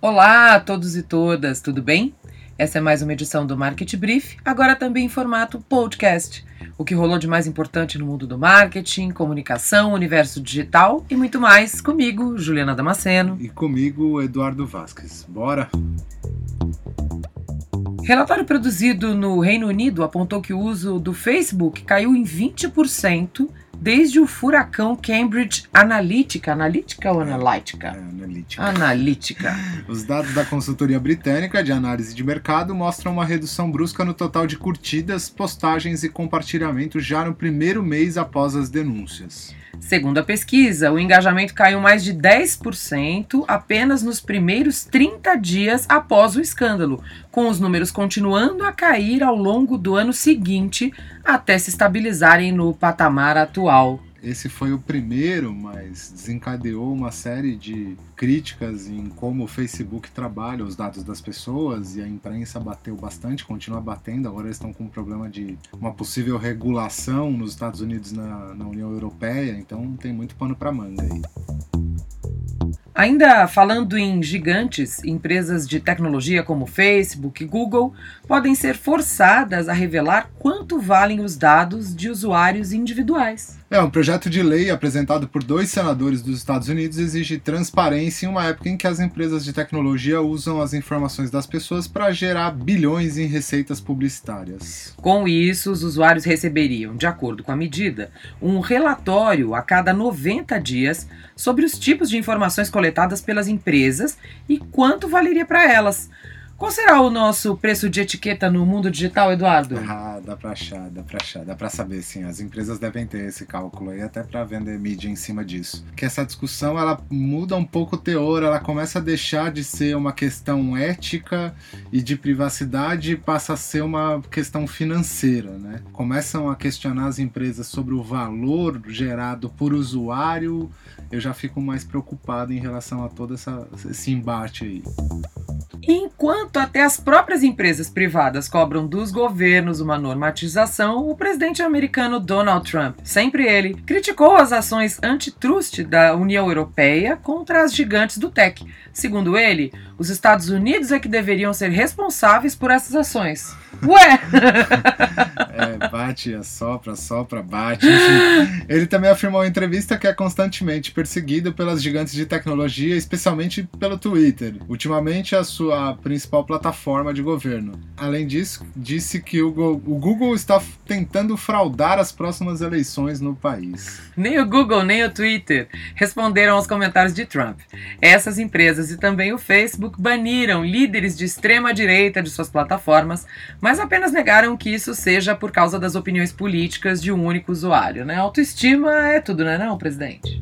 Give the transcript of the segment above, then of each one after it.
Olá a todos e todas, tudo bem? Essa é mais uma edição do Market Brief, agora também em formato podcast. O que rolou de mais importante no mundo do marketing, comunicação, universo digital e muito mais comigo, Juliana Damasceno. E comigo, Eduardo Vasquez. Bora! Relatório produzido no Reino Unido apontou que o uso do Facebook caiu em 20% desde o furacão Cambridge Analytica. Analytica ou Analytica? É, analítica. Analytica. Os dados da consultoria britânica de análise de mercado mostram uma redução brusca no total de curtidas, postagens e compartilhamentos já no primeiro mês após as denúncias. Segundo a pesquisa, o engajamento caiu mais de 10% apenas nos primeiros 30 dias após o escândalo, com os números continuando a cair ao longo do ano seguinte até se estabilizarem no patamar atual. Esse foi o primeiro, mas desencadeou uma série de críticas em como o Facebook trabalha os dados das pessoas e a imprensa bateu bastante, continua batendo. Agora eles estão com um problema de uma possível regulação nos Estados Unidos na, na União Europeia, então tem muito pano para manga aí. Ainda falando em gigantes, empresas de tecnologia como Facebook e Google podem ser forçadas a revelar quanto valem os dados de usuários individuais. É, um projeto de lei apresentado por dois senadores dos Estados Unidos exige transparência em uma época em que as empresas de tecnologia usam as informações das pessoas para gerar bilhões em receitas publicitárias. Com isso, os usuários receberiam, de acordo com a medida, um relatório a cada 90 dias sobre os tipos de informações coletadas pelas empresas e quanto valeria para elas. Qual será o nosso preço de etiqueta no mundo digital, Eduardo? Ah, dá pra achar, dá pra achar, dá pra saber sim. As empresas devem ter esse cálculo aí, até para vender mídia em cima disso. Que essa discussão ela muda um pouco o teor, ela começa a deixar de ser uma questão ética e de privacidade e passa a ser uma questão financeira, né? Começam a questionar as empresas sobre o valor gerado por usuário. Eu já fico mais preocupado em relação a todo essa, esse embate aí. Enquanto até as próprias empresas privadas cobram dos governos uma normatização, o presidente americano Donald Trump, sempre ele, criticou as ações antitrust da União Europeia contra as gigantes do tech. Segundo ele, os Estados Unidos é que deveriam ser responsáveis por essas ações. Ué! é, bate, assopra, sopra, bate. Enfim, ele também afirmou em entrevista que é constantemente perseguido pelas gigantes de tecnologia, especialmente pelo Twitter, ultimamente a sua principal plataforma de governo. Além disso, disse que o, o Google está tentando fraudar as próximas eleições no país. Nem o Google nem o Twitter responderam aos comentários de Trump. Essas empresas e também o Facebook baniram líderes de extrema direita de suas plataformas, mas mas apenas negaram que isso seja por causa das opiniões políticas de um único usuário. Né? Autoestima é tudo, não é não, presidente?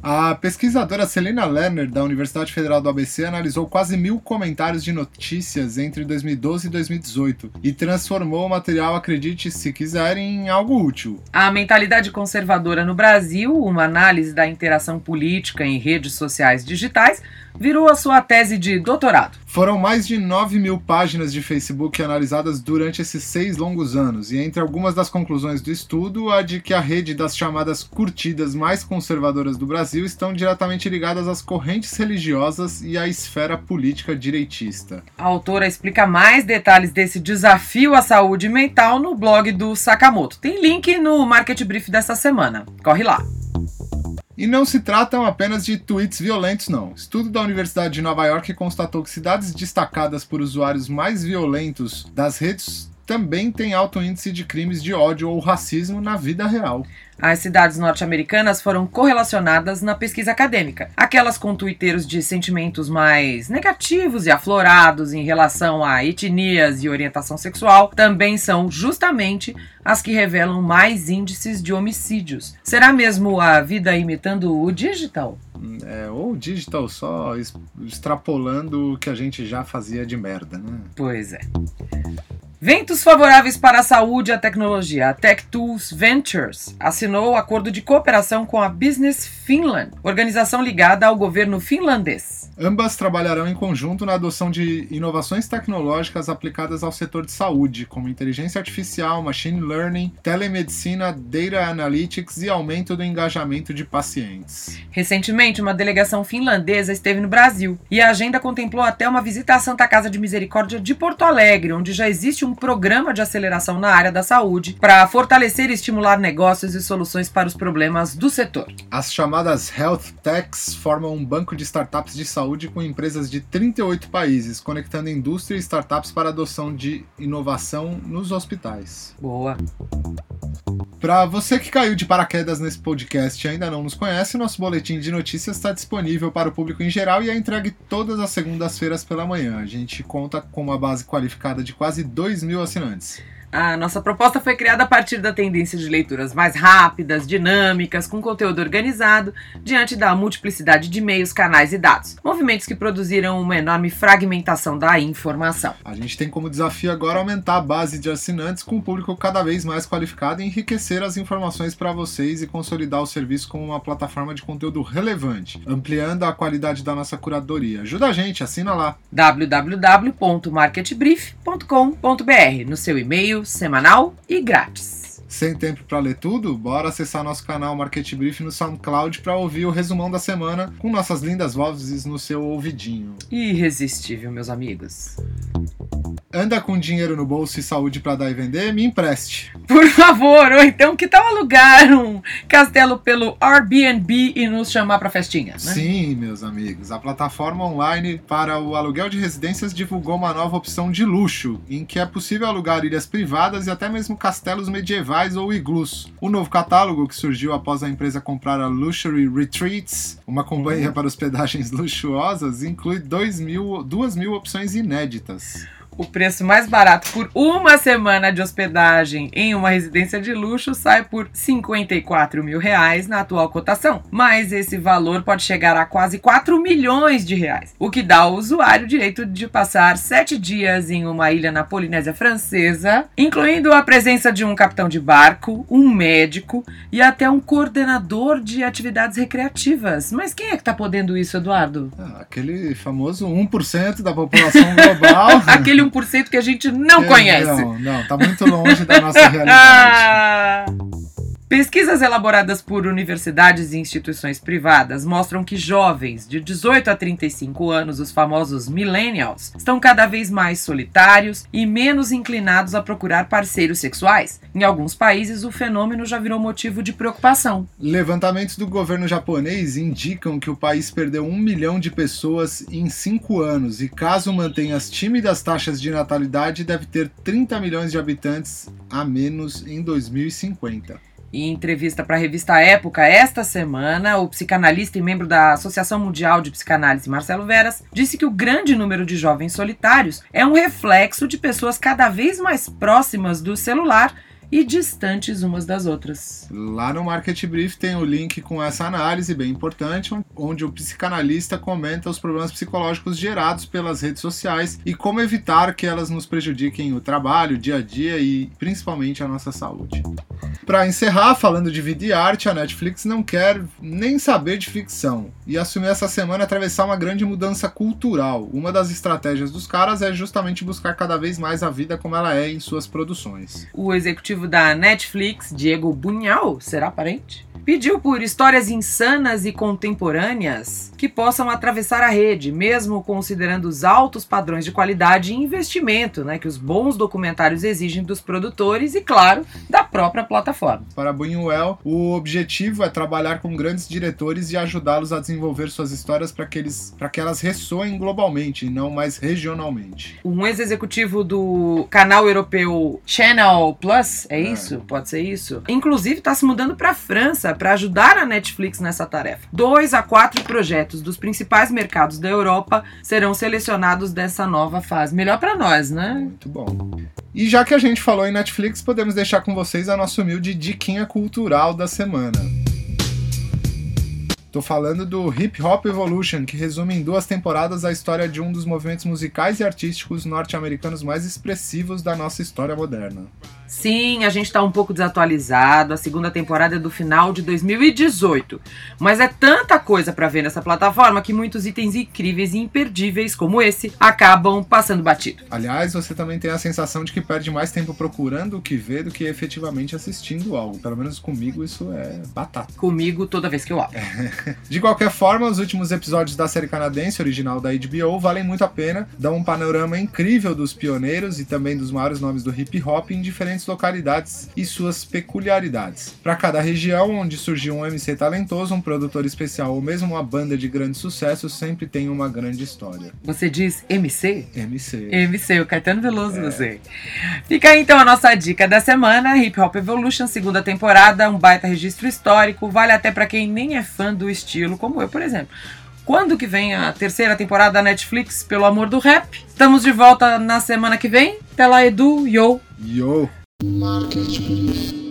A pesquisadora Celina Lerner, da Universidade Federal do ABC, analisou quase mil comentários de notícias entre 2012 e 2018 e transformou o material, acredite se quiser, em algo útil. A mentalidade conservadora no Brasil, uma análise da interação política em redes sociais digitais, virou a sua tese de doutorado. Foram mais de 9 mil páginas de Facebook analisadas durante esses seis longos anos, e entre algumas das conclusões do estudo, a de que a rede das chamadas curtidas mais conservadoras do Brasil estão diretamente ligadas às correntes religiosas e à esfera política direitista. A autora explica mais detalhes desse desafio à saúde mental no blog do Sakamoto. Tem link no Market Brief dessa semana. Corre lá! E não se tratam apenas de tweets violentos, não. Estudo da Universidade de Nova York constatou que cidades destacadas por usuários mais violentos das redes também têm alto índice de crimes de ódio ou racismo na vida real. As cidades norte-americanas foram correlacionadas na pesquisa acadêmica. Aquelas com tuiteiros de sentimentos mais negativos e aflorados em relação a etnias e orientação sexual também são justamente as que revelam mais índices de homicídios. Será mesmo a vida imitando o digital? É, ou o digital só extrapolando o que a gente já fazia de merda, né? Pois é. Ventos favoráveis para a saúde e a tecnologia. A Tech Tools Ventures assinou acordo de cooperação com a Business Finland, organização ligada ao governo finlandês. Ambas trabalharão em conjunto na adoção de inovações tecnológicas aplicadas ao setor de saúde, como inteligência artificial, machine learning, telemedicina, data analytics e aumento do engajamento de pacientes. Recentemente, uma delegação finlandesa esteve no Brasil e a agenda contemplou até uma visita à Santa Casa de Misericórdia de Porto Alegre, onde já existe um programa de aceleração na área da saúde para fortalecer e estimular negócios e soluções para os problemas do setor. As chamadas Health Techs formam um banco de startups de saúde com empresas de 38 países, conectando indústria e startups para adoção de inovação nos hospitais. Boa. Para você que caiu de paraquedas nesse podcast e ainda não nos conhece, nosso boletim de notícias está disponível para o público em geral e é entregue todas as segundas-feiras pela manhã. A gente conta com uma base qualificada de quase 2 mil assinantes. A nossa proposta foi criada a partir da tendência de leituras mais rápidas, dinâmicas, com conteúdo organizado, diante da multiplicidade de meios, canais e dados. Movimentos que produziram uma enorme fragmentação da informação. A gente tem como desafio agora aumentar a base de assinantes com um público cada vez mais qualificado e enriquecer as informações para vocês e consolidar o serviço como uma plataforma de conteúdo relevante, ampliando a qualidade da nossa curadoria. Ajuda a gente, assina lá. www.marketbrief.com.br no seu e-mail semanal e grátis. Sem tempo para ler tudo? Bora acessar nosso canal Market Brief no SoundCloud para ouvir o resumão da semana com nossas lindas vozes no seu ouvidinho. Irresistível, meus amigos. Anda com dinheiro no bolso e saúde para dar e vender? Me empreste. Por favor, ou então que tal alugar um castelo pelo Airbnb e nos chamar para festinhas, né? Sim, meus amigos. A plataforma online para o aluguel de residências divulgou uma nova opção de luxo, em que é possível alugar ilhas privadas e até mesmo castelos medievais ou iglus. O novo catálogo, que surgiu após a empresa comprar a Luxury Retreats, uma companhia uhum. para hospedagens luxuosas, inclui 2 mil, 2 mil opções inéditas o preço mais barato por uma semana de hospedagem em uma residência de luxo sai por 54 mil reais na atual cotação. Mas esse valor pode chegar a quase 4 milhões de reais, o que dá ao usuário o direito de passar sete dias em uma ilha na Polinésia Francesa, incluindo a presença de um capitão de barco, um médico e até um coordenador de atividades recreativas. Mas quem é que tá podendo isso, Eduardo? Ah, aquele famoso 1% da população global. aquele 1% que a gente não é, conhece. Não, não, tá muito longe da nossa realidade. Pesquisas elaboradas por universidades e instituições privadas mostram que jovens de 18 a 35 anos, os famosos millennials, estão cada vez mais solitários e menos inclinados a procurar parceiros sexuais. Em alguns países, o fenômeno já virou motivo de preocupação. Levantamentos do governo japonês indicam que o país perdeu um milhão de pessoas em cinco anos e, caso mantenha as tímidas taxas de natalidade, deve ter 30 milhões de habitantes a menos em 2050. Em entrevista para a revista Época esta semana, o psicanalista e membro da Associação Mundial de Psicanálise, Marcelo Veras, disse que o grande número de jovens solitários é um reflexo de pessoas cada vez mais próximas do celular e distantes umas das outras. Lá no Market Brief tem o link com essa análise bem importante, onde o psicanalista comenta os problemas psicológicos gerados pelas redes sociais e como evitar que elas nos prejudiquem o trabalho, o dia a dia e principalmente a nossa saúde. Para encerrar, falando de vida e arte, a Netflix não quer nem saber de ficção e assumiu essa semana atravessar uma grande mudança cultural. Uma das estratégias dos caras é justamente buscar cada vez mais a vida como ela é em suas produções. O executivo da Netflix, Diego Bunhal, será parente? Pediu por histórias insanas e contemporâneas que possam atravessar a rede, mesmo considerando os altos padrões de qualidade e investimento né, que os bons documentários exigem dos produtores e, claro, da própria plataforma. Para Buñuel, o objetivo é trabalhar com grandes diretores e ajudá-los a desenvolver suas histórias para que, eles, que elas ressoem globalmente e não mais regionalmente. Um ex-executivo do canal europeu Channel Plus, é, é. isso? Pode ser isso? Inclusive está se mudando para a França para ajudar a Netflix nessa tarefa. Dois a quatro projetos dos principais mercados da Europa serão selecionados dessa nova fase. Melhor para nós, né? Muito bom. E já que a gente falou em Netflix, podemos deixar com vocês a nossa humilde diquinha cultural da semana. Tô falando do Hip Hop Evolution, que resume em duas temporadas a história de um dos movimentos musicais e artísticos norte-americanos mais expressivos da nossa história moderna. Sim, a gente tá um pouco desatualizado. A segunda temporada é do final de 2018. Mas é tanta coisa para ver nessa plataforma que muitos itens incríveis e imperdíveis como esse acabam passando batido. Aliás, você também tem a sensação de que perde mais tempo procurando o que ver do que efetivamente assistindo algo. Pelo menos comigo isso é batata. Comigo toda vez que eu abro. De qualquer forma, os últimos episódios da série canadense original da HBO valem muito a pena, dão um panorama incrível dos pioneiros e também dos maiores nomes do hip hop em diferentes localidades e suas peculiaridades. Para cada região onde surgiu um MC talentoso, um produtor especial ou mesmo uma banda de grande sucesso, sempre tem uma grande história. Você diz MC? MC. MC, o Caetano Veloso, é. você. Fica aí então a nossa dica da semana: Hip Hop Evolution, segunda temporada, um baita registro histórico, vale até para quem nem é fã do estilo, como eu, por exemplo. Quando que vem a terceira temporada da Netflix, pelo amor do rap? Estamos de volta na semana que vem. Até lá, Edu, yo! Yo! Marketing.